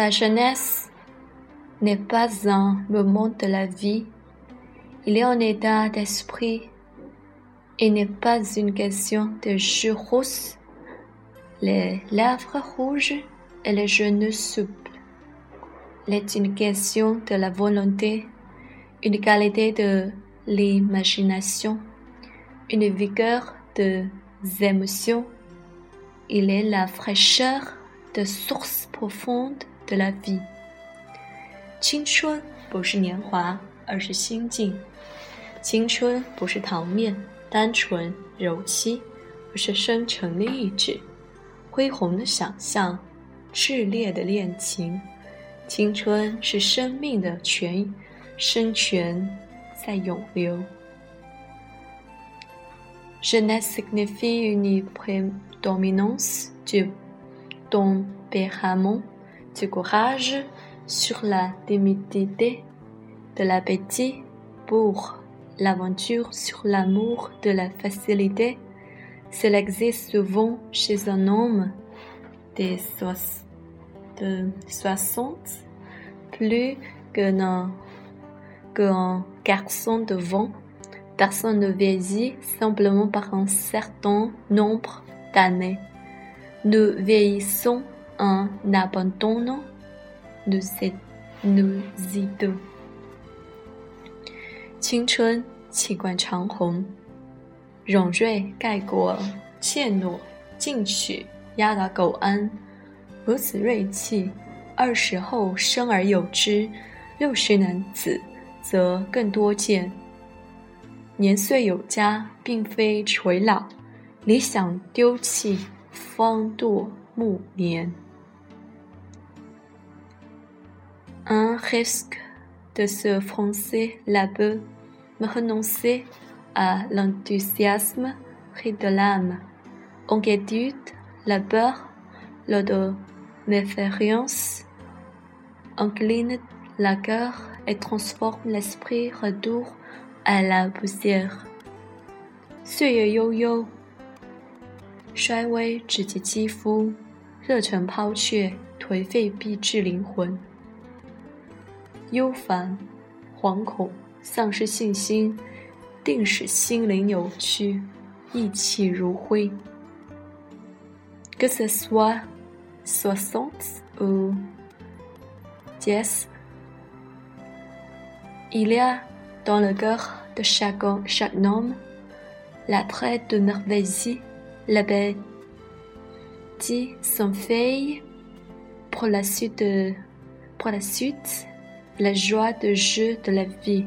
La jeunesse n'est pas un moment de la vie, il est un état d'esprit et n'est pas une question de joues rousses, les lèvres rouges et les genoux souples. Il est une question de la volonté, une qualité de l'imagination, une vigueur des émotions. Il est la fraîcheur de source profonde de la vie。青春不是年华，而是心境；青春不是糖面、单纯、柔膝，而是深沉的意志、恢宏的想象、炽烈的恋情。青春是生命的泉，生泉在涌流。Je ne signifie une prédominance du don Béhamon du courage sur la timidité, de l'appétit pour l'aventure sur l'amour de la facilité. Cela existe souvent chez un homme de, de 60 plus qu'un garçon de 20. Personne ne vieillit simplement par un certain nombre d'années. Nous vieillissons en abandonnant nous nous y deux。青春气贯长虹，勇锐盖过怯懦，进取压倒苟安。如此锐气，二十后生而有之，六十男子则更多见。年岁有加，并非垂老，理想丢弃，方堕暮年。un risque de se froncer la peau, me renoncer à l'enthousiasme pris de l'âme, inquiétude, la peur, l'auto-méfiance, incline la cœur et transforme l'esprit retour à la poussière. 岁月悠悠，衰微直击肌肤，热忱抛却，颓废逼至灵魂。 忧烦、惶恐、丧失信心，定使心灵扭曲，意气如灰。Que ce soit soixante ou dix, il y a dans le cœur de chaque chaque homme l'attrait de merveille, la bête dit son feuille pour la suite pour la suite la joie de jeu de la vie.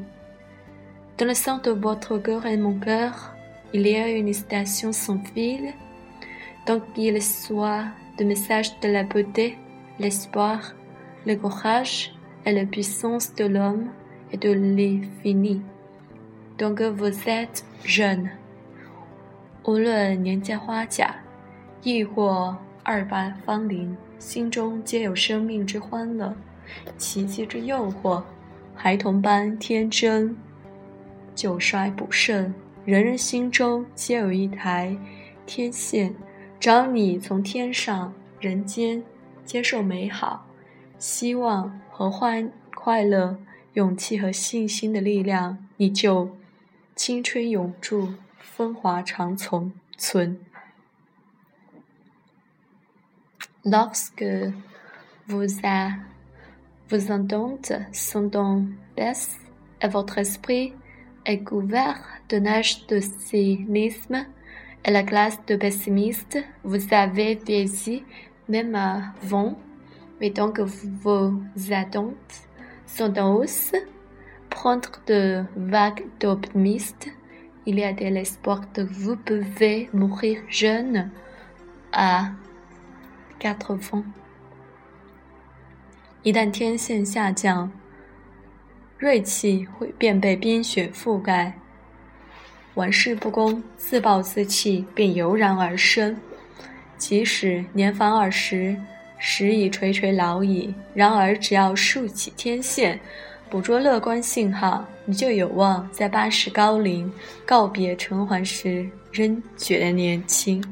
Dans le centre de votre cœur et mon cœur, il y a une station sans fil, donc il soit de message de la beauté, l'espoir, le courage et la puissance de l'homme et de l'infini. Donc vous êtes jeune. 无论年届花甲，亦或二八芳龄，心中皆有生命之欢乐。 奇迹之诱惑，孩童般天真，久衰不盛，人人心中皆有一台天线，只要你从天上人间接受美好、希望和欢快乐、勇气和信心的力量，你就青春永驻，风华长存。存。Lorsque vous a Vos ententes sont en baisse et votre esprit est couvert de neige de cynisme et la classe de pessimistes vous avez vieilli même avant, mais donc vos attentes sont en hausse. Prendre de vagues d'optimistes, il y a de l'espoir que vous pouvez mourir jeune à quatre ans. 一旦天线下降，锐气会便被冰雪覆盖，玩世不恭、自暴自弃便油然而生。即使年方二十，时已垂垂老矣，然而只要竖起天线，捕捉乐观信号，你就有望在八十高龄告别尘寰时，仍觉得年轻。